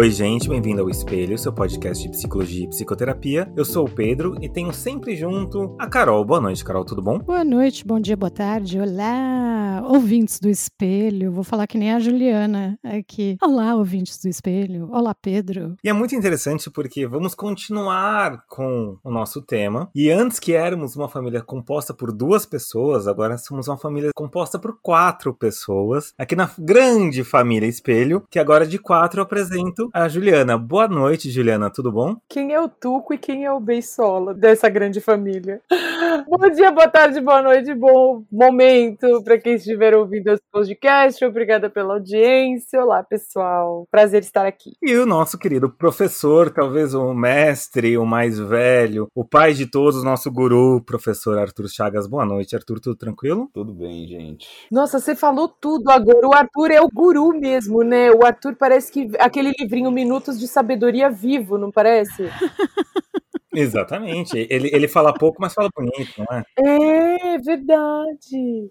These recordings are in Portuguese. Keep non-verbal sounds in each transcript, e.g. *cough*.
Oi, gente, bem-vindo ao Espelho, seu podcast de psicologia e psicoterapia. Eu sou o Pedro e tenho sempre junto a Carol. Boa noite, Carol, tudo bom? Boa noite, bom dia, boa tarde. Olá, ouvintes do Espelho. Vou falar que nem a Juliana aqui. Olá, ouvintes do Espelho. Olá, Pedro. E é muito interessante porque vamos continuar com o nosso tema. E antes que éramos uma família composta por duas pessoas, agora somos uma família composta por quatro pessoas. Aqui na grande família Espelho, que agora de quatro eu apresento a Juliana. Boa noite, Juliana, tudo bom? Quem é o Tuco e quem é o Beisola dessa grande família? *laughs* bom dia, boa tarde, boa noite, bom momento para quem estiver ouvindo esse podcast. Obrigada pela audiência. Olá, pessoal. Prazer estar aqui. E o nosso querido professor, talvez o mestre, o mais velho, o pai de todos, nosso guru, professor Arthur Chagas. Boa noite, Arthur, tudo tranquilo? Tudo bem, gente. Nossa, você falou tudo agora. O Arthur é o guru mesmo, né? O Arthur parece que aquele livrinho Minutos de Sabedoria Vivo, não parece? *laughs* Exatamente. Ele, ele fala pouco, mas fala bonito, não é? É verdade.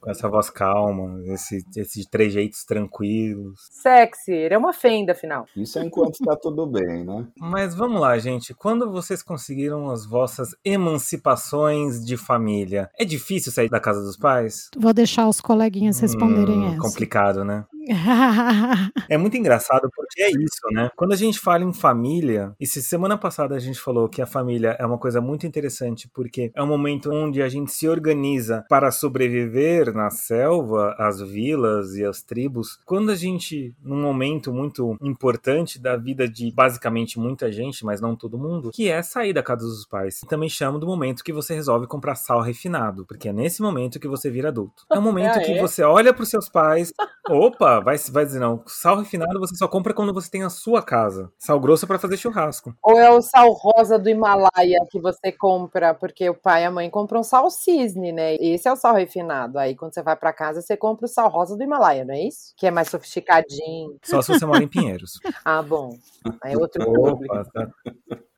Com essa voz calma, esse, esses trejeitos tranquilos. Sexy, ele é uma fenda, afinal. Isso é enquanto tá tudo bem, né? Mas vamos lá, gente. Quando vocês conseguiram as vossas emancipações de família, é difícil sair da casa dos pais? Vou deixar os coleguinhas responderem Hum, essa. complicado, né? *laughs* É muito engraçado porque é isso, né? Quando a gente fala em família, e se semana passada a gente falou que a família é uma coisa muito interessante porque é um momento onde a gente se organiza para sobreviver na selva, as vilas e as tribos. Quando a gente, num momento muito importante da vida de basicamente muita gente, mas não todo mundo, que é sair da casa dos pais. Também chamo do momento que você resolve comprar sal refinado, porque é nesse momento que você vira adulto. É o *laughs* momento Ah, que é? você olha para os seus pais, opa, vai, vai dizer não, sal refinado você só compra quando você tem a sua casa. Sal grosso é para fazer churrasco. Ou é o sal rosa do Himalaia que você compra, porque o pai e a mãe compram sal cisne, né? Esse é o sal refinado. Aí quando você vai pra casa, você compra o sal rosa do Himalaia, não é isso? Que é mais sofisticadinho. Só se você mora em Pinheiros. *laughs* Ah, bom. Aí é outro público. Tá.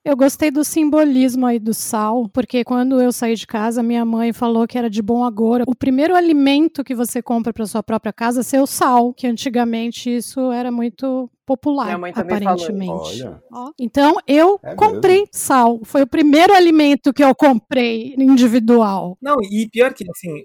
Eu gostei do simbolismo aí do sal, porque quando eu saí de casa, minha mãe falou que era de bom agouro. O primeiro alimento que você compra para sua própria casa é seu sal, que antigamente isso era muito popular, Minha mãe também falou. aparentemente. Olha. Ó, Então eu É comprei sal. Foi o primeiro alimento que eu comprei individual. Não, e pior que assim,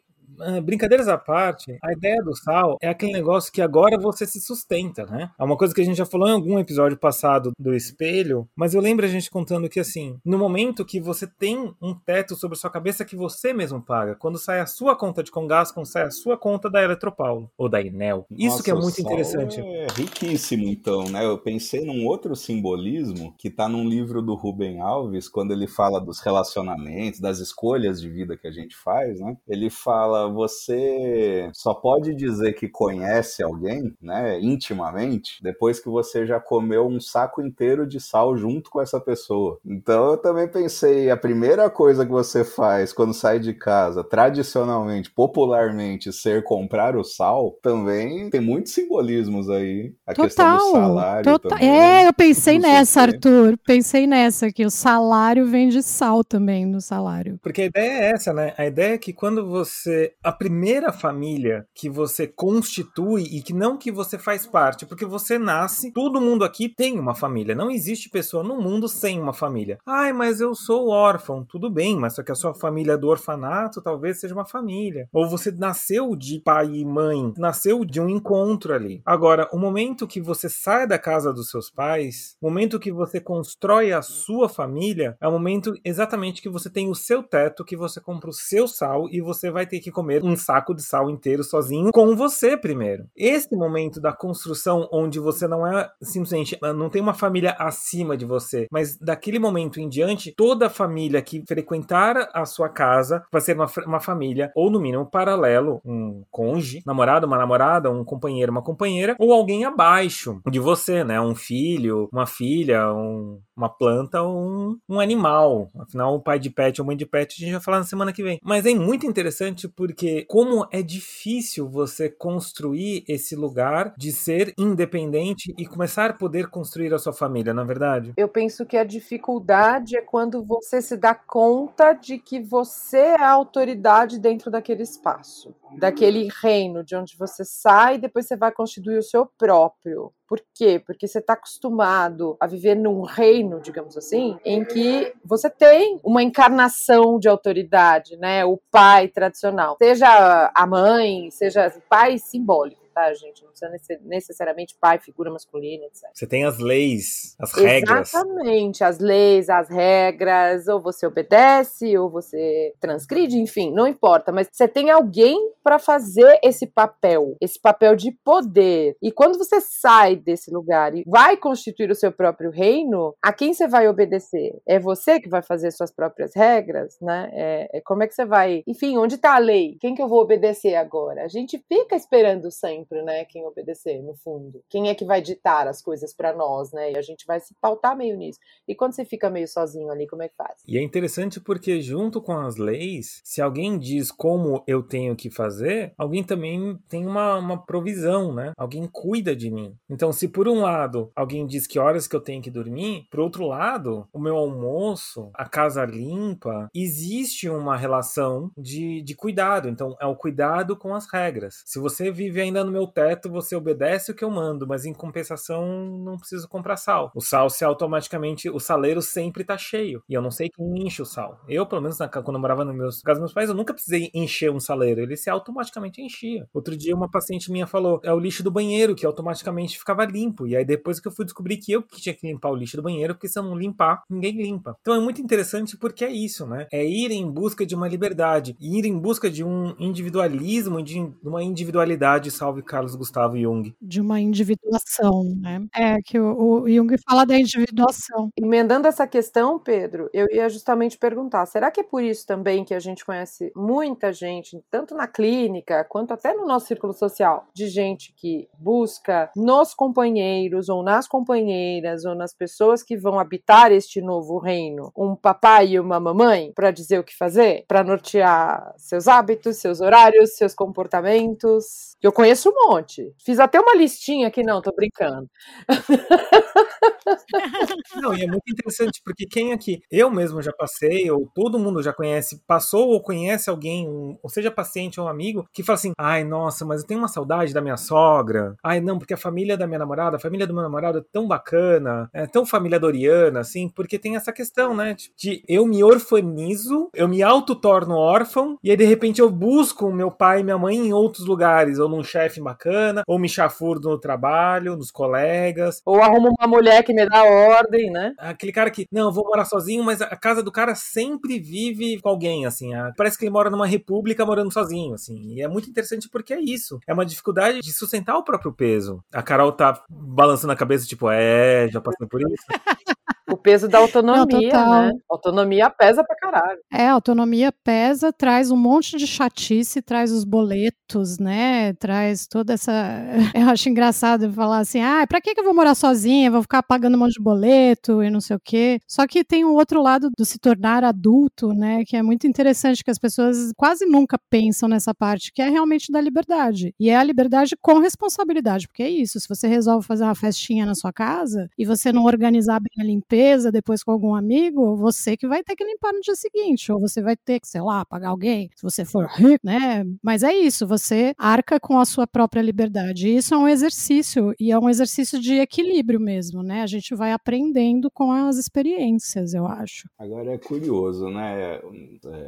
brincadeiras à parte, a ideia do sal é aquele negócio que agora você se sustenta, né? É uma coisa que a gente já falou em algum episódio passado do espelho, mas eu lembro a gente contando que assim, no momento que você tem um teto sobre sua cabeça que você mesmo paga, quando sai a sua conta de Congas, quando sai a sua conta da Eletropaulo ou da Enel. Isso Nossa, que é muito interessante. É riquíssimo, então, né? Eu pensei num outro simbolismo que tá num livro do Rubem Alves, quando ele fala dos relacionamentos, das escolhas de vida que a gente faz, né? Ele fala: você só pode dizer que conhece alguém, né, intimamente, depois que você já comeu um saco inteiro de sal junto com essa pessoa. Então eu também pensei: a primeira coisa que você faz quando sai de casa, tradicionalmente, popularmente, ser comprar o sal, também tem muitos simbolismos aí. A questão do Total. salário total. também. É, eu pensei nessa. Arthur. Pensei nessa, que o salário vem de sal também no salário. Porque a ideia é essa, né? A ideia é que quando você. A primeira família que você constitui e que não que você faz parte, porque você nasce, todo mundo aqui tem uma família. Não existe pessoa no mundo sem uma família. Ai, mas eu sou órfão. Tudo bem, mas só que a sua família do orfanato talvez seja uma família. Ou você nasceu de pai e mãe, nasceu de um encontro ali. Agora, o momento que você sai da casa dos seus pais, o momento que você constrói a sua família, é o momento exatamente que você tem o seu teto, que você compra o seu sal e você vai ter que comer um saco de sal inteiro sozinho com você primeiro. Esse momento da construção onde você não é simplesmente não tem uma família acima de você, mas daquele momento em diante, toda família que frequentar a sua casa vai ser uma, uma família ou no mínimo paralelo, um cônjuge, namorado, uma namorada, um companheiro, uma companheira ou alguém abaixo de você, né? Um filho, uma filha, um, uma planta um, um animal. Afinal, o pai de pet ou mãe de pet a gente vai falar na semana que vem. Mas é muito interessante porque porque como é difícil você construir esse lugar de ser independente e começar a poder construir a sua família, na é verdade? Eu penso que a dificuldade é quando você se dá conta de que você é a autoridade dentro daquele espaço, daquele reino de onde você sai e depois você vai constituir o seu próprio. Por quê? Porque você está acostumado a viver num reino, digamos assim, em que você tem uma encarnação de autoridade, né? O pai tradicional, seja a mãe, seja o pai simbólico tá, gente? Não precisa necessariamente pai, figura masculina, etc. Você tem as leis, as regras. Exatamente, as leis, as regras, ou você obedece, ou você transgride, enfim, não importa, mas você tem alguém para fazer esse papel, esse papel de poder. E quando você sai desse lugar e vai constituir o seu próprio reino, a quem você vai obedecer? É você que vai fazer suas próprias regras, né? É, é como é que você vai. Enfim, onde está a lei? Quem que eu vou obedecer agora? A gente fica esperando sempre sempre, né, quem obedecer, no fundo. Quem é que vai ditar as coisas para nós, né? E a gente vai se pautar meio nisso. E quando você fica meio sozinho ali, como é que faz? E é interessante porque junto com as leis, se alguém diz como eu tenho que fazer, alguém também tem uma, uma provisão, né? Alguém cuida de mim. Então, se por um lado alguém diz que horas que eu tenho que dormir, por outro lado, o meu almoço, a casa limpa, existe uma relação de, de cuidado. Então, é o cuidado com as regras. Se você vive ainda no meu teto, você obedece o que eu mando, mas em compensação não preciso comprar sal. O sal se automaticamente, o saleiro sempre tá cheio. E eu não sei quem enche o sal. Eu, pelo menos, na, quando eu morava no meus, casa dos meus pais, eu nunca precisei encher um saleiro. Ele se automaticamente enchia. Outro dia, uma paciente minha falou: é o lixo do banheiro que automaticamente ficava limpo. E aí, depois que eu fui descobrir que eu que tinha que limpar o lixo do banheiro, porque se eu não limpar, ninguém limpa. Então é muito interessante porque é isso, né? É ir em busca de uma liberdade, ir em busca de um individualismo, de uma individualidade, salve Carlos Gustavo Jung. De uma individuação, né? É, que o, o Jung fala da individuação. Emendando essa questão, Pedro, eu ia justamente perguntar: será que é por isso também que a gente conhece muita gente, tanto na clínica quanto até no nosso círculo social, de gente que busca nos companheiros ou nas companheiras ou nas pessoas que vão habitar este novo reino um papai e uma mamãe para dizer o que fazer, para nortear seus hábitos, seus horários, seus comportamentos? Eu conheço um monte. Fiz até uma listinha aqui, não, tô brincando. *laughs* Não, e é muito interessante, porque quem aqui, eu mesmo já passei, ou todo mundo já conhece, passou ou conhece alguém, um, ou seja paciente ou um amigo, que fala assim: ai, nossa, mas eu tenho uma saudade da minha sogra. Ai, não, porque a família da minha namorada, a família do meu namorado é tão bacana, é tão família doriana, assim, porque tem essa questão, né? De eu me orfanizo, eu me auto-torno órfão, e aí de repente eu busco meu pai e minha mãe em outros lugares, ou num chefe bacana, ou me chafurdo no trabalho, nos colegas. Ou arrumo uma mulher que me dá ordem, né? Aquele cara que, não, eu vou morar sozinho, mas a casa do cara sempre vive com alguém, assim. Parece que ele mora numa república morando sozinho, assim. E é muito interessante porque é isso. É uma dificuldade de sustentar o próprio peso. A Carol tá balançando a cabeça, tipo, é, já passou por isso. *laughs* O peso da autonomia, Não, né? Autonomia pesa pra caralho. É, autonomia pesa, traz um monte de chatice, traz os boletos, né? Traz toda essa. *laughs* Eu acho engraçado falar assim: ah, pra que eu vou morar sozinha? Vou ficar pagando um monte de boleto e não sei o quê. Só que tem um outro lado do se tornar adulto, né? Que é muito interessante, que as pessoas quase nunca pensam nessa parte, que é realmente da liberdade. E é a liberdade com responsabilidade, porque é isso. Se você resolve fazer uma festinha na sua casa e você não organizar bem a limpeza, depois com algum amigo, você que vai ter que limpar no dia seguinte, ou você vai ter que, sei lá, pagar alguém, se você for rico, né? Mas é isso, você arca com a sua própria liberdade. E isso é um exercício, e é um exercício de equilíbrio mesmo, né? A gente vai aprendendo com as experiências, eu acho. Agora é curioso, né?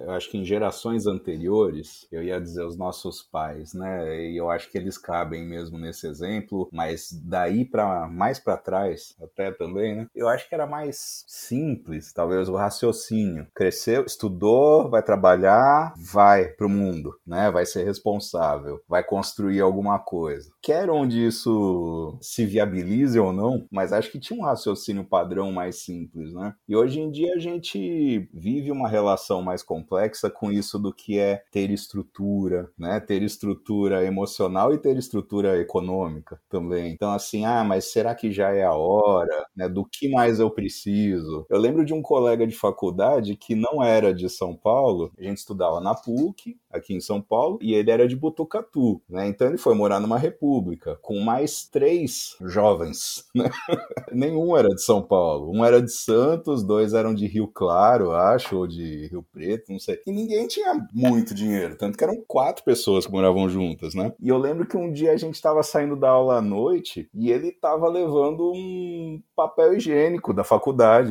Eu acho que em gerações anteriores, eu ia dizer os nossos pais, né? E eu acho que eles cabem mesmo nesse exemplo, mas daí para mais para trás, até também, né? Eu acho que era mais simples, talvez o raciocínio. Cresceu, estudou, vai trabalhar, vai pro mundo, né? Vai ser responsável, vai construir alguma coisa. Quer onde isso se viabilize ou não, mas acho que tinha um raciocínio padrão mais simples, né? E hoje em dia a gente vive uma relação mais complexa com isso do que é ter estrutura, né? Ter estrutura emocional e ter estrutura econômica também. Então assim, ah, mas será que já é a hora, né? Do que mais eu preciso preciso. Eu lembro de um colega de faculdade que não era de São Paulo, a gente estudava na PUC, aqui em São Paulo, e ele era de Botucatu, né? Então ele foi morar numa república com mais três jovens, *laughs* né? Nenhum era de São Paulo. Um era de Santos, dois eram de Rio Claro, acho, ou de Rio Preto, não sei. E ninguém tinha muito dinheiro, tanto que eram quatro pessoas que moravam juntas, né? E eu lembro que um dia a gente estava saindo da aula à noite e ele estava levando um papel higiênico da faculdade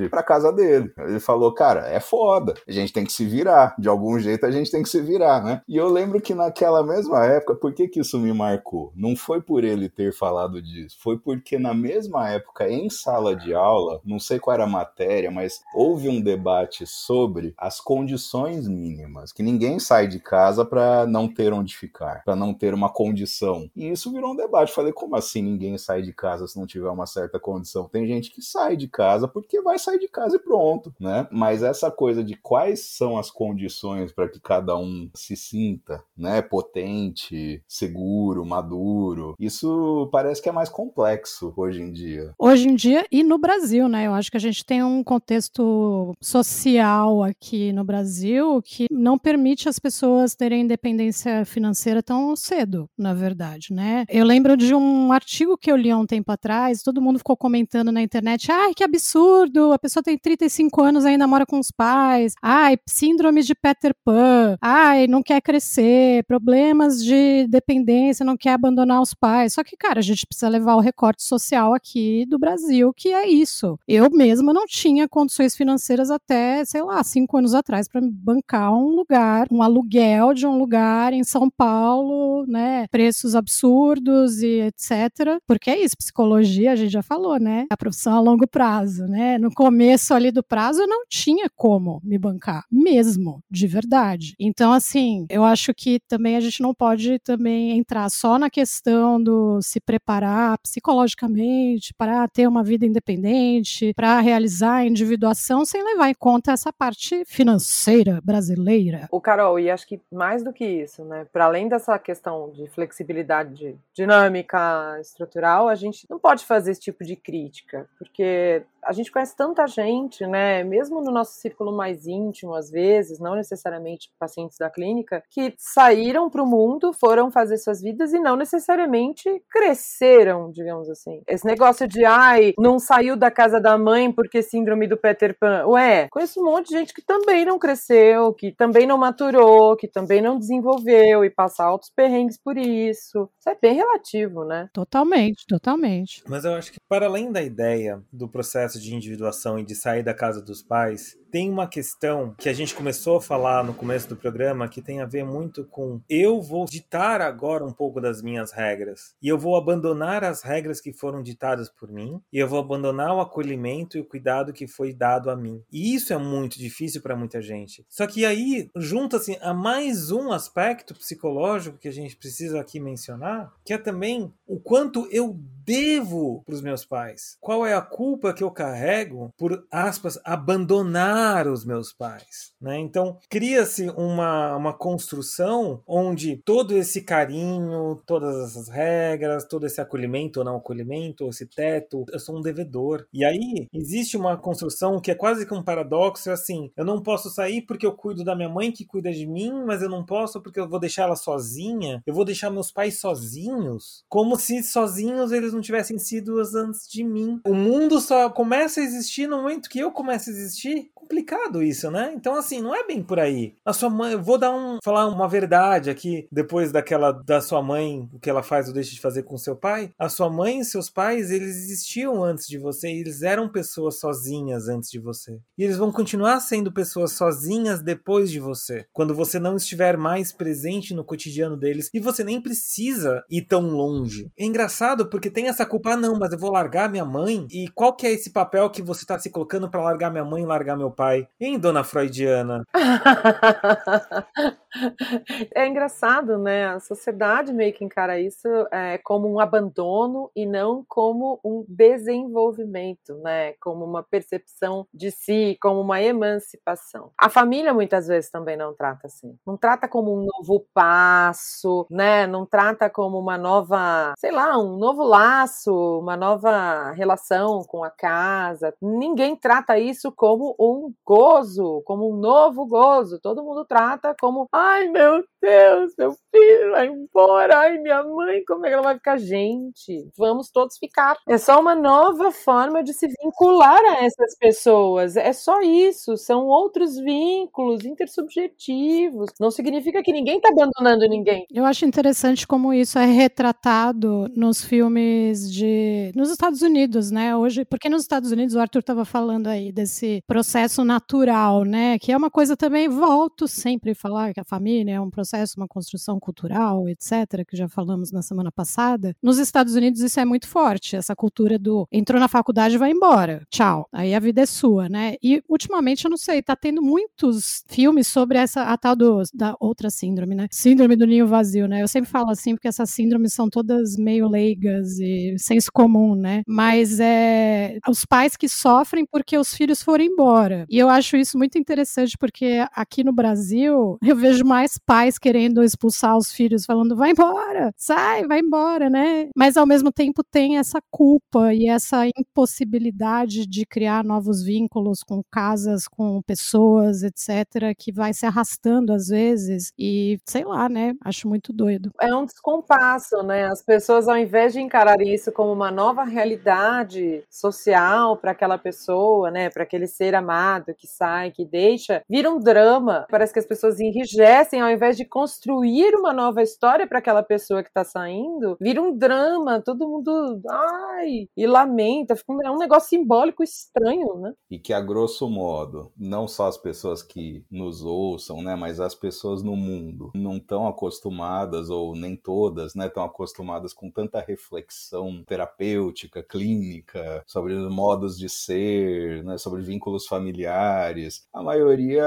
para casa dele. Ele falou: "Cara, é foda. A gente tem que se virar. De algum jeito a gente tem que se virar, né?" E eu lembro que naquela mesma época, por que que isso me marcou? Não foi por ele ter falado disso, foi porque na mesma época em sala de aula, não sei qual era a matéria, mas houve um debate sobre as condições mínimas, que ninguém sai de casa para não ter onde ficar, para não ter uma condição. E isso virou um debate. Falei, como assim ninguém sai de casa se não tiver uma certa condição? Tem gente que sai de casa porque vai sair de casa e pronto, né? Mas essa coisa de quais são as condições para que cada um se sinta, né, potente, seguro, maduro, isso parece que é mais complexo hoje em dia. Hoje em dia e no Brasil, né? Eu acho que a gente tem um contexto social aqui no Brasil que não permite as pessoas terem independência financeira tão cedo, na verdade, né? Eu lembro de um artigo que eu li há um tempo atrás, todo mundo ficou comentando na internet: ai, que absurdo, a pessoa tem 35 anos e ainda mora com os pais, ai, síndrome de Peter Pan, ai, não quer crescer, problemas de dependência, não quer abandonar os pais. Só que, cara, a gente precisa levar o recorte social aqui do Brasil, que é isso. Eu mesma não tinha condições financeiras até, sei lá, cinco anos atrás para bancar um lugar, um aluguel de um lugar em São Paulo, né? Preços absurdos e etc. Porque é isso, psicologia, a gente já falou, né? A profissão a longo prazo, né? No começo ali do prazo eu não tinha como me bancar, mesmo, de verdade. Então, assim, eu acho que também a gente não pode também entrar só na questão do se preparar psicologicamente para ter uma vida independente, para realizar a individuação sem levar em conta essa parte financeira brasileira. O Carol, e acho que mais do que isso, né? Para além dessa questão de flexibilidade dinâmica, estrutural, a gente não pode fazer esse tipo de crítica, porque a gente conhece tanta gente, né, mesmo no nosso círculo mais íntimo, às vezes, não necessariamente pacientes da clínica, que saíram para o mundo, foram fazer suas vidas e não necessariamente cresceram, digamos assim. Esse negócio de, ai, não saiu da casa da mãe porque síndrome do Peter Pan. Ué, conheço um monte de gente que também não cresceu, que também não maturou, que também não desenvolveu e passa altos perrengues por isso. Isso é bem relativo, né? Totalmente, totalmente. Mas eu acho que, para além da ideia do processo processo de individuação e de sair da casa dos pais, tem uma questão que a gente começou a falar no começo do programa que tem a ver muito com eu vou ditar agora um pouco das minhas regras e eu vou abandonar as regras que foram ditadas por mim e eu vou abandonar o acolhimento e o cuidado que foi dado a mim. E isso é muito difícil para muita gente. Só que aí junta-se a mais um aspecto psicológico que a gente precisa aqui mencionar, que é também o quanto eu devo para os meus pais. Qual é a culpa que eu carrego por aspas abandonar os meus pais. Né? Então, cria-se uma, uma construção onde todo esse carinho, todas essas regras, todo esse acolhimento ou não acolhimento, esse teto, eu sou um devedor. E aí, existe uma construção que é quase que um paradoxo, é assim, eu não posso sair porque eu cuido da minha mãe que cuida de mim, mas eu não posso porque eu vou deixar ela sozinha, eu vou deixar meus pais sozinhos, como se sozinhos eles não tivessem sido antes de mim. O mundo só começa a existir no momento que eu começo a existir complicado isso, né? Então, assim, não é bem por aí. A sua mãe, eu vou dar um, falar uma verdade aqui, depois daquela da sua mãe, o que ela faz ou deixa de fazer com seu pai. A sua mãe e seus pais, eles existiam antes de você, eles eram pessoas sozinhas antes de você. E eles vão continuar sendo pessoas sozinhas depois de você, quando você não estiver mais presente no cotidiano deles e você nem precisa ir tão longe. É engraçado porque tem essa culpa, ah, não, mas eu vou largar minha mãe. E qual que é esse papel que você está se colocando para largar minha mãe e largar meu pai? Hein, dona Freudiana? *laughs* *laughs* É engraçado, né? A sociedade meio que encara isso é, como um abandono e não como um desenvolvimento, né? Como uma percepção de si, como uma emancipação. A família muitas vezes também não trata assim. Não trata como um novo passo, né? Não trata como uma nova, sei lá, um novo laço, uma nova relação com a casa. Ninguém trata isso como um gozo, como um novo gozo. Todo mundo trata como Ai, meu Deus, meu filho vai embora. Ai, minha mãe, como é que ela vai ficar? Gente, vamos todos ficar. É só uma nova forma de se vincular a essas pessoas. É só isso. São outros vínculos intersubjetivos. Não significa que ninguém está abandonando ninguém. Eu acho interessante como isso é retratado nos filmes de. nos Estados Unidos, né? Hoje, porque nos Estados Unidos o Arthur estava falando aí desse processo natural, né? Que é uma coisa também, volto sempre a falar que a família é um processo, uma construção cultural, etc., que já falamos na semana passada. Nos Estados Unidos isso é muito forte, essa cultura do entrou na faculdade vai embora, tchau, aí a vida é sua, né? E ultimamente, eu não sei, tá tendo muitos filmes sobre essa, a tal do, da outra síndrome, né? Síndrome do ninho vazio, né? Eu sempre falo assim, porque essas síndromes são todas meio leigas e senso comum, né? Mas é os pais que sofrem porque os filhos foram embora. E eu acho isso muito interessante, porque aqui no Brasil, eu vejo mais pais querendo expulsar os filhos, falando, vai embora, sai, vai embora, né? Mas ao mesmo tempo tem essa culpa e essa impossibilidade de criar novos vínculos com casas, com pessoas, etc., que vai se arrastando às vezes. E sei lá, né? Acho muito doido. É um descompasso, né? As pessoas, ao invés de encararem isso como uma nova realidade social para aquela pessoa, né? Para aquele ser amado que sai, que deixa, vira um drama. Parece que as pessoas enrijecem ao invés de construir uma nova história para aquela pessoa que está saindo, vira um drama, todo mundo ai e lamenta, é um negócio simbólico estranho, né? E que a grosso modo, não só as pessoas que nos ouçam, né, mas as pessoas no mundo não estão acostumadas ou nem todas, né, estão acostumadas com tanta reflexão terapêutica, clínica sobre os modos de ser, né, sobre vínculos familiares. A maioria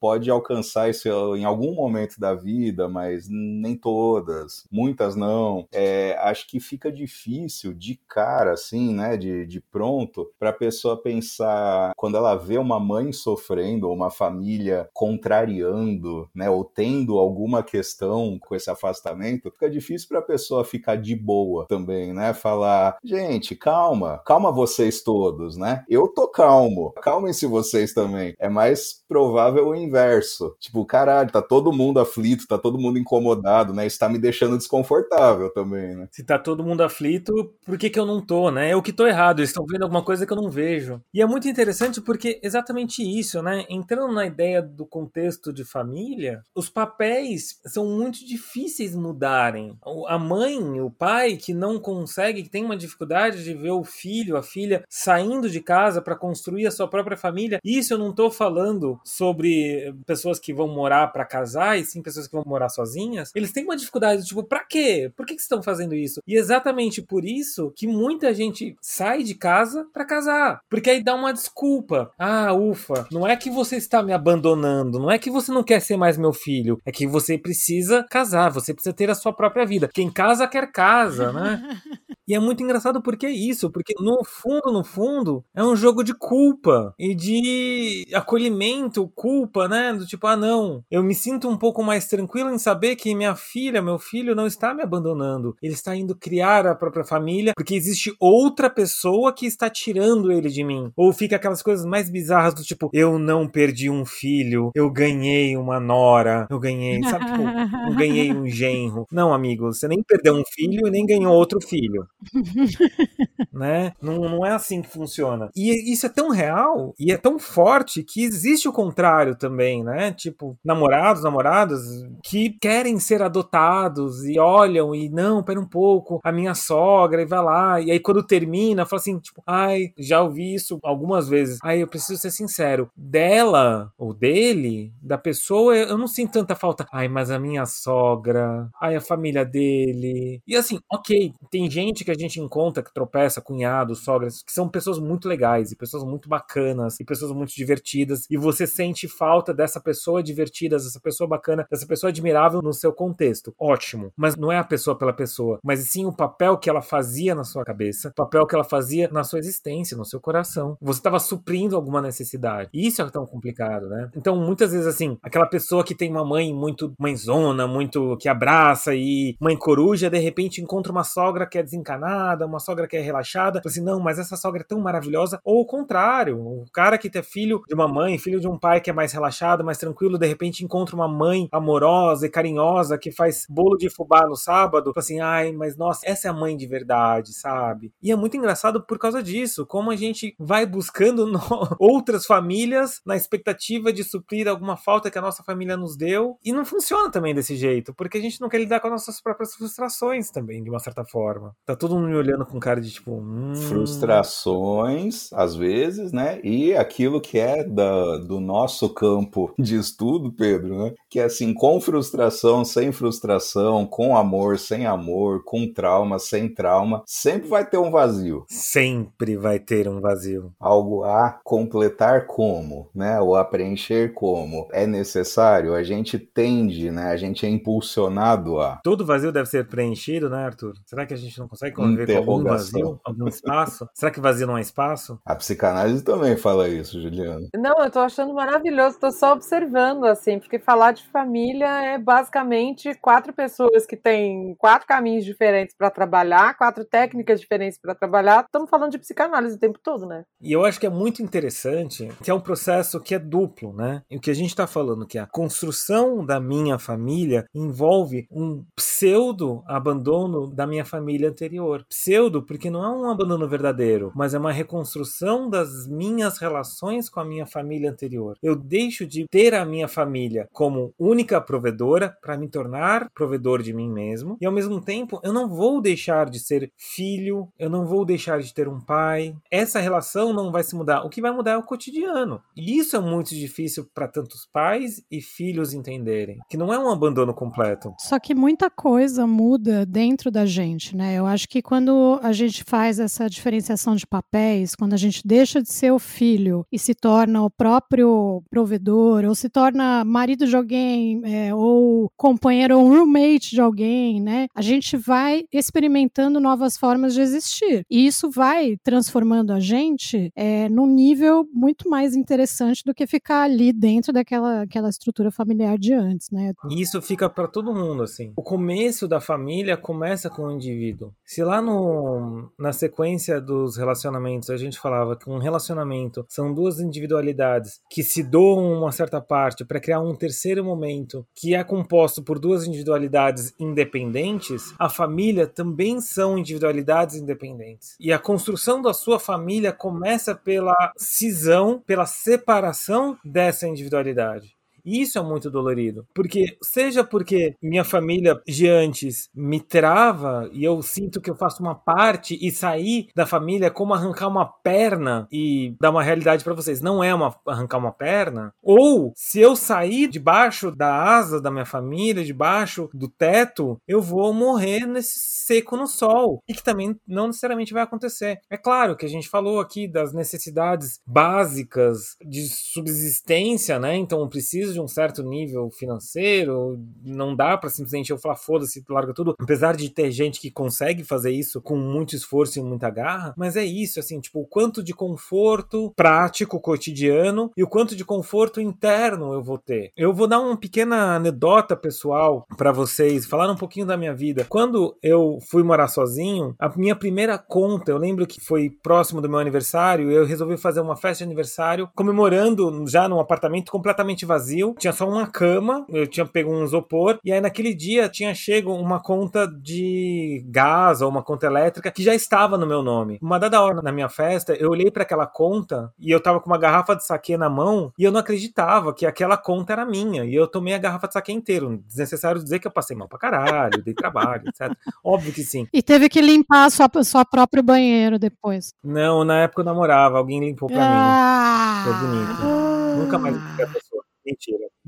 pode alcançar esse em algum momento da vida, mas nem todas, muitas não. É, acho que fica difícil de cara, assim, né, de, de pronto, para a pessoa pensar quando ela vê uma mãe sofrendo ou uma família contrariando, né, ou tendo alguma questão com esse afastamento, fica difícil para a pessoa ficar de boa também, né? Falar, gente, calma, calma vocês todos, né? Eu tô calmo, calmem-se vocês também. É mais provável o inverso. Tipo, cara caralho, tá todo mundo aflito, tá todo mundo incomodado, né? Isso tá me deixando desconfortável também, né? Se tá todo mundo aflito, por que que eu não tô, né? Eu que tô errado, eles estão vendo alguma coisa que eu não vejo. E é muito interessante porque exatamente isso, né? Entrando na ideia do contexto de família, os papéis são muito difíceis mudarem. A mãe, o pai que não consegue, que tem uma dificuldade de ver o filho, a filha saindo de casa para construir a sua própria família. Isso eu não tô falando sobre pessoas que vão morar morar para casar e sim pessoas que vão morar sozinhas, eles têm uma dificuldade, tipo, pra quê? Por que, que estão fazendo isso? E exatamente por isso que muita gente sai de casa para casar. Porque aí dá uma desculpa. Ah, ufa, não é que você está me abandonando, não é que você não quer ser mais meu filho, é que você precisa casar, você precisa ter a sua própria vida. Quem casa quer casa, né? *laughs* E é muito engraçado porque é isso, porque no fundo, no fundo, é um jogo de culpa e de acolhimento, culpa, né? Do tipo, ah, não, eu me sinto um pouco mais tranquilo em saber que minha filha, meu filho não está me abandonando. Ele está indo criar a própria família porque existe outra pessoa que está tirando ele de mim. Ou fica aquelas coisas mais bizarras do tipo, eu não perdi um filho, eu ganhei uma nora, eu ganhei, sabe, tipo, *laughs* eu ganhei um genro. Não, amigo, você nem perdeu um filho e nem ganhou outro filho. *laughs* né? Não, não é assim que funciona. E isso é tão real e é tão forte que existe o contrário também, né? Tipo, namorados, namoradas que querem ser adotados e olham e não, pera um pouco, a minha sogra e vai lá. E aí quando termina, fala assim, tipo, ai, já ouvi isso algumas vezes. Ai, eu preciso ser sincero, dela ou dele, da pessoa, eu não sinto tanta falta. Ai, mas a minha sogra, ai, a família dele. E assim, ok, tem gente que a gente encontra, que tropeça, cunhados, sogras, que são pessoas muito legais e pessoas muito bacanas e pessoas muito divertidas, e você sente falta dessa pessoa divertida, dessa pessoa bacana, dessa pessoa admirável no seu contexto. Ótimo. Mas não é a pessoa pela pessoa, mas sim o papel que ela fazia na sua cabeça, o papel que ela fazia na sua existência, no seu coração. Você estava suprindo alguma necessidade. E isso é tão complicado, né? Então, muitas vezes, assim, aquela pessoa que tem uma mãe muito mãezona, muito que abraça e mãe coruja, de repente encontra uma sogra que é desencanada, uma sogra que é relaxada, assim, não, mas essa sogra é tão maravilhosa. Ou o contrário, o cara que é filho de uma mãe, filho de um pai que é mais relaxado, mais tranquilo, de repente encontra uma mãe amorosa e carinhosa que faz bolo de fubá no sábado, assim, ai, mas nossa, essa é a mãe de verdade, sabe? E é muito engraçado por causa disso, como a gente vai buscando *laughs* no... outras famílias na expectativa de suprir alguma falta que a nossa família nos deu, e não funciona também desse jeito, porque a gente não quer lidar com as nossas próprias frustrações também, de uma certa forma. Tá todo mundo me olhando com cara de tipo. Hum... Frustrações, às vezes, né? E aquilo que é da, do nosso campo de estudo, Pedro, né? Que é assim, com frustração, sem frustração, com amor, sem amor, com trauma, sem trauma, sempre vai ter um vazio. Sempre vai ter um vazio. Algo a completar como, né? Ou a preencher como. É necessário, a gente tende, né? A gente é impulsionado a. Todo vazio deve ser preenchido, né, Arthur? Será que a gente não consegue conviver com algum vazio, algum espaço? Será que vazio não é espaço? A psicanálise também fala isso, Juliana. Não, eu tô achando maravilhoso, tô só observando, assim, porque falar de família é basicamente quatro pessoas que têm quatro caminhos diferentes para trabalhar, quatro técnicas diferentes para trabalhar. Estamos falando de psicanálise o tempo todo, né? E eu acho que é muito interessante que é um processo que é duplo, né? E o que a gente está falando que a construção da minha família envolve um pseudo abandono da minha família anterior. Pseudo porque não é um abandono verdadeiro, mas é uma reconstrução das minhas relações com a minha família anterior. Eu deixo de ter a minha família como única provedora para me tornar provedor de mim mesmo, e ao mesmo tempo eu não vou deixar de ser filho, eu não vou deixar de ter um pai. Essa relação não vai se mudar. O que vai mudar é o cotidiano. E isso é muito difícil para tantos pais e filhos entenderem, que não é um abandono completo. Só que muita coisa muda dentro da gente, né? Eu acho que quando a gente faz essa diferenciação de papéis, quando a gente deixa de ser o filho e se torna o próprio provedor, ou se torna marido de alguém, é, ou companheiro ou roommate de alguém, né? A gente vai experimentando novas formas de existir. E isso vai transformando a gente é, num nível muito mais interessante do que ficar ali dentro daquela aquela estrutura familiar de antes, né? E isso fica para todo mundo, assim. O começo da família começa com o indivíduo. Se lá no, na sequência dos relacionamentos a gente falava que um relacionamento são duas individualidades que se doam uma certa parte para criar um terceiro momento que é composto por duas individualidades independentes, a família também são individualidades independentes. E a construção da sua família começa pela cisão, pela separação dessa individualidade. E isso é muito dolorido. Porque, seja porque minha família de antes me trava e eu sinto que eu faço uma parte e sair da família é como arrancar uma perna e dar uma realidade para vocês. Não é uma, arrancar uma perna. Ou, se eu sair debaixo da asa da minha família, debaixo do teto, eu vou morrer nesse seco no sol. E que também não necessariamente vai acontecer. É claro que a gente falou aqui das necessidades básicas de subsistência, né? Então eu preciso de um certo nível financeiro, não dá para simplesmente eu falar foda-se, larga tudo. Apesar de ter gente que consegue fazer isso com muito esforço e muita garra, mas é isso, assim, tipo, o quanto de conforto prático, cotidiano e o quanto de conforto interno eu vou ter. Eu vou dar uma pequena anedota pessoal para vocês, falar um pouquinho da minha vida. Quando eu fui morar sozinho, a minha primeira conta, eu lembro que foi próximo do meu aniversário, eu resolvi fazer uma festa de aniversário comemorando já num apartamento completamente vazio tinha só uma cama, eu tinha pego um isopor, e aí naquele dia tinha chego uma conta de gás ou uma conta elétrica que já estava no meu nome. Uma dada hora na minha festa, eu olhei para aquela conta e eu tava com uma garrafa de saque na mão e eu não acreditava que aquela conta era minha. E eu tomei a garrafa de saque inteiro. Desnecessário dizer que eu passei mal pra caralho, dei trabalho, etc. Óbvio que sim. E teve que limpar a sua, sua próprio banheiro depois. Não, na época eu namorava, alguém limpou pra ah. mim. Foi bonito. Nunca mais a pessoa.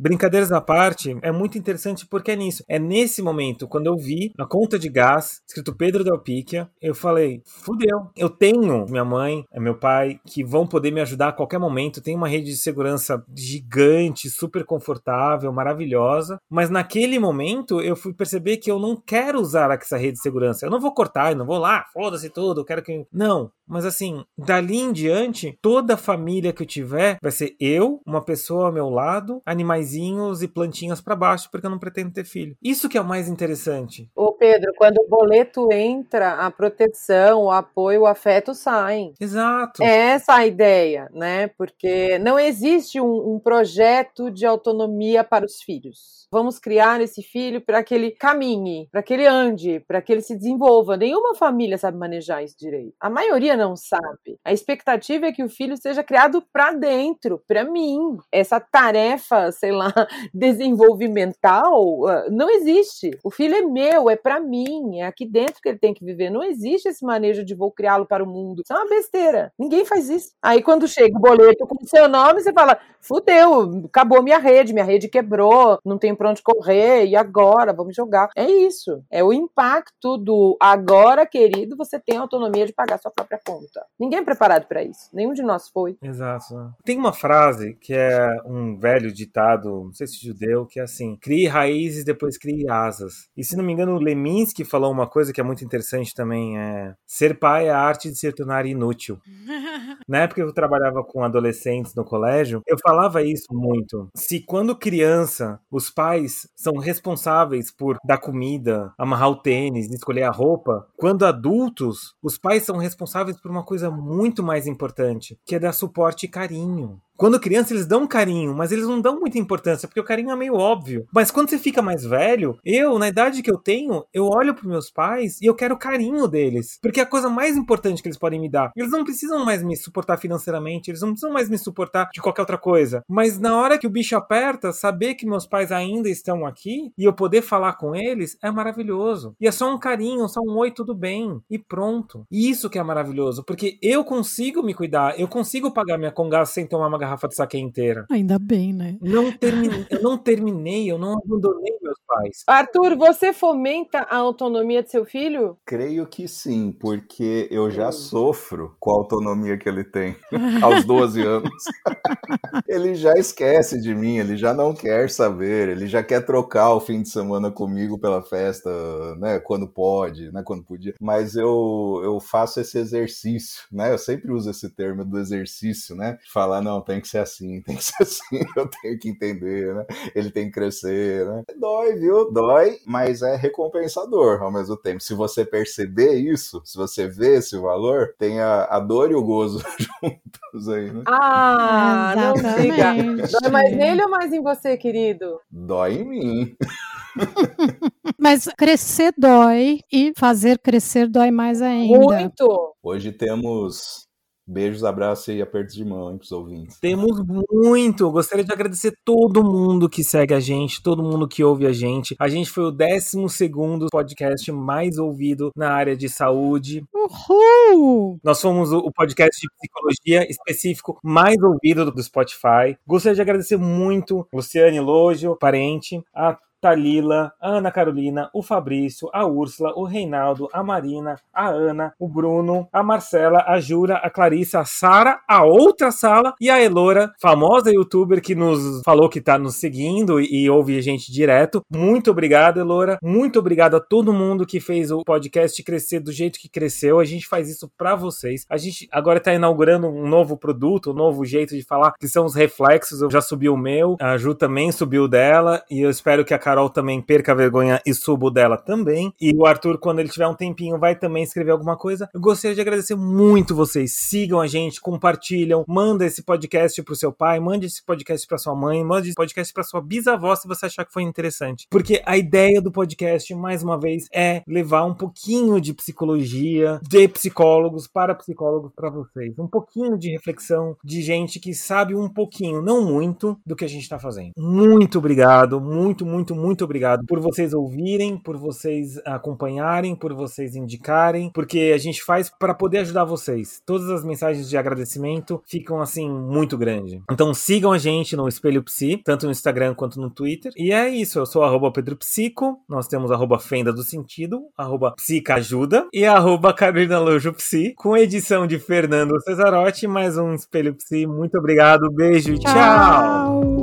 Brincadeiras à parte, é muito interessante porque é nisso. É nesse momento, quando eu vi a conta de gás, escrito Pedro Del Picchia, eu falei, fudeu. Eu tenho minha mãe, é meu pai, que vão poder me ajudar a qualquer momento. Tem uma rede de segurança gigante, super confortável, maravilhosa. Mas naquele momento, eu fui perceber que eu não quero usar essa rede de segurança. Eu não vou cortar, eu não vou lá, foda-se tudo, eu quero que... Não, mas assim, dali em diante, toda a família que eu tiver vai ser eu, uma pessoa ao meu lado, animaizinhos e plantinhas para baixo, porque eu não pretendo ter filho. Isso que é o mais interessante. Ô Pedro, quando o boleto entra, a proteção, o apoio, o afeto saem. Exato. É essa a ideia, né? Porque não existe um, um projeto de autonomia para os filhos. Vamos criar esse filho para que ele caminhe, para que ele ande, para que ele se desenvolva. Nenhuma família sabe manejar isso direito. A maioria não sabe. A expectativa é que o filho seja criado para dentro, para mim. Essa tarefa, sei lá, *laughs* desenvolvimental ah, não existe. O filho é meu, é para mim, é aqui dentro que ele tem que viver. Não existe esse manejo de vou criá-lo para o mundo. Isso é uma besteira. Ninguém faz isso. Aí quando chega o boleto com o seu nome, você fala: fudeu, acabou minha rede, minha rede quebrou, não tem pra onde correr, e agora? Vamos jogar. É isso. É o impacto do agora, querido, você tem autonomia de pagar sua própria conta. Ninguém é preparado para isso. Nenhum de nós foi. Exato. Tem uma frase que é um velho ditado, não sei se judeu, que é assim: crie raízes, depois crie asas. E se não me engano, o Leminski falou uma coisa que é muito interessante também: é ser pai é a arte de se tornar inútil. *laughs* Na época que eu trabalhava com adolescentes no colégio, eu falava isso muito. Se quando criança os pais são responsáveis por dar comida, amarrar o tênis, escolher a roupa, quando adultos, os pais são responsáveis por uma coisa muito mais importante, que é dar suporte e carinho. Quando criança, eles dão carinho, mas eles não dão muita importância, porque o carinho é meio óbvio. Mas quando você fica mais velho, eu, na idade que eu tenho, eu olho para meus pais e eu quero o carinho deles. Porque é a coisa mais importante que eles podem me dar. Eles não precisam mais me suportar financeiramente, eles não precisam mais me suportar de qualquer outra coisa. Mas na hora que o bicho aperta, saber que meus pais ainda estão aqui e eu poder falar com eles é maravilhoso. E é só um carinho, só um oi, tudo bem. E pronto. E isso que é maravilhoso, porque eu consigo me cuidar, eu consigo pagar minha congaça sem tomar uma garrafa de saque inteira. Ainda bem, né? Não terminei, eu não terminei, eu não abandonei meus pais. Arthur, você fomenta a autonomia de seu filho? Creio que sim, porque eu já sofro com a autonomia que ele tem *laughs* aos 12 anos. *laughs* ele já esquece de mim, ele já não quer saber, ele já quer trocar o fim de semana comigo pela festa, né, quando pode, né, quando podia. Mas eu, eu faço esse exercício, né? Eu sempre uso esse termo do exercício, né? Falar, não, tem que ser assim, *laughs* tem que ser assim, eu tenho que entender, né? Ele tem que crescer, né? Dói, viu? Dói, mas é recompensador ao mesmo tempo. Se você perceber isso, se você vê esse valor, tem a, a dor e o gozo *laughs* juntos aí, né? Ah, não diga. Dói mais nele ou mais em você, querido? Dói em mim. *laughs* Mas crescer dói e fazer crescer dói mais ainda. Muito! Hoje temos Beijos, abraços e apertos de mão hein, pros ouvintes. Temos muito. Gostaria de agradecer todo mundo que segue a gente, todo mundo que ouve a gente. A gente foi o 12 podcast mais ouvido na área de saúde. Uhul! Nós fomos o podcast de psicologia específico mais ouvido do Spotify. Gostaria de agradecer muito Luciane Lógio, parente, a Talila, a Ana Carolina, o Fabrício, a Úrsula, o Reinaldo, a Marina, a Ana, o Bruno, a Marcela, a Jura, a Clarissa, a Sara, a outra sala e a Elora, famosa youtuber que nos falou que tá nos seguindo e ouve a gente direto. Muito obrigado, Elora. Muito obrigado a todo mundo que fez o podcast crescer do jeito que cresceu. A gente faz isso para vocês. A gente agora tá inaugurando um novo produto, um novo jeito de falar, que são os reflexos. Eu já subi o meu, a Ju também subiu o dela e eu espero que a Carol também perca a vergonha e subo dela também. E o Arthur, quando ele tiver um tempinho, vai também escrever alguma coisa. Eu gostaria de agradecer muito vocês. Sigam a gente, compartilham, manda esse podcast pro seu pai, mande esse podcast pra sua mãe, mande esse podcast pra sua bisavó se você achar que foi interessante. Porque a ideia do podcast, mais uma vez, é levar um pouquinho de psicologia, de psicólogos para psicólogos para vocês. Um pouquinho de reflexão de gente que sabe um pouquinho, não muito, do que a gente tá fazendo. Muito obrigado, muito, muito, muito muito obrigado por vocês ouvirem, por vocês acompanharem, por vocês indicarem, porque a gente faz para poder ajudar vocês. Todas as mensagens de agradecimento ficam assim muito grande. Então sigam a gente no Espelho Psi, tanto no Instagram quanto no Twitter. E é isso, eu sou arroba Pedro Psico, nós temos arroba Fenda do Sentido, arroba Psicajuda e arroba Carolina Lojo Psi, com edição de Fernando Cesarotti, mais um Espelho Psi. Muito obrigado, beijo e tchau. Tchau.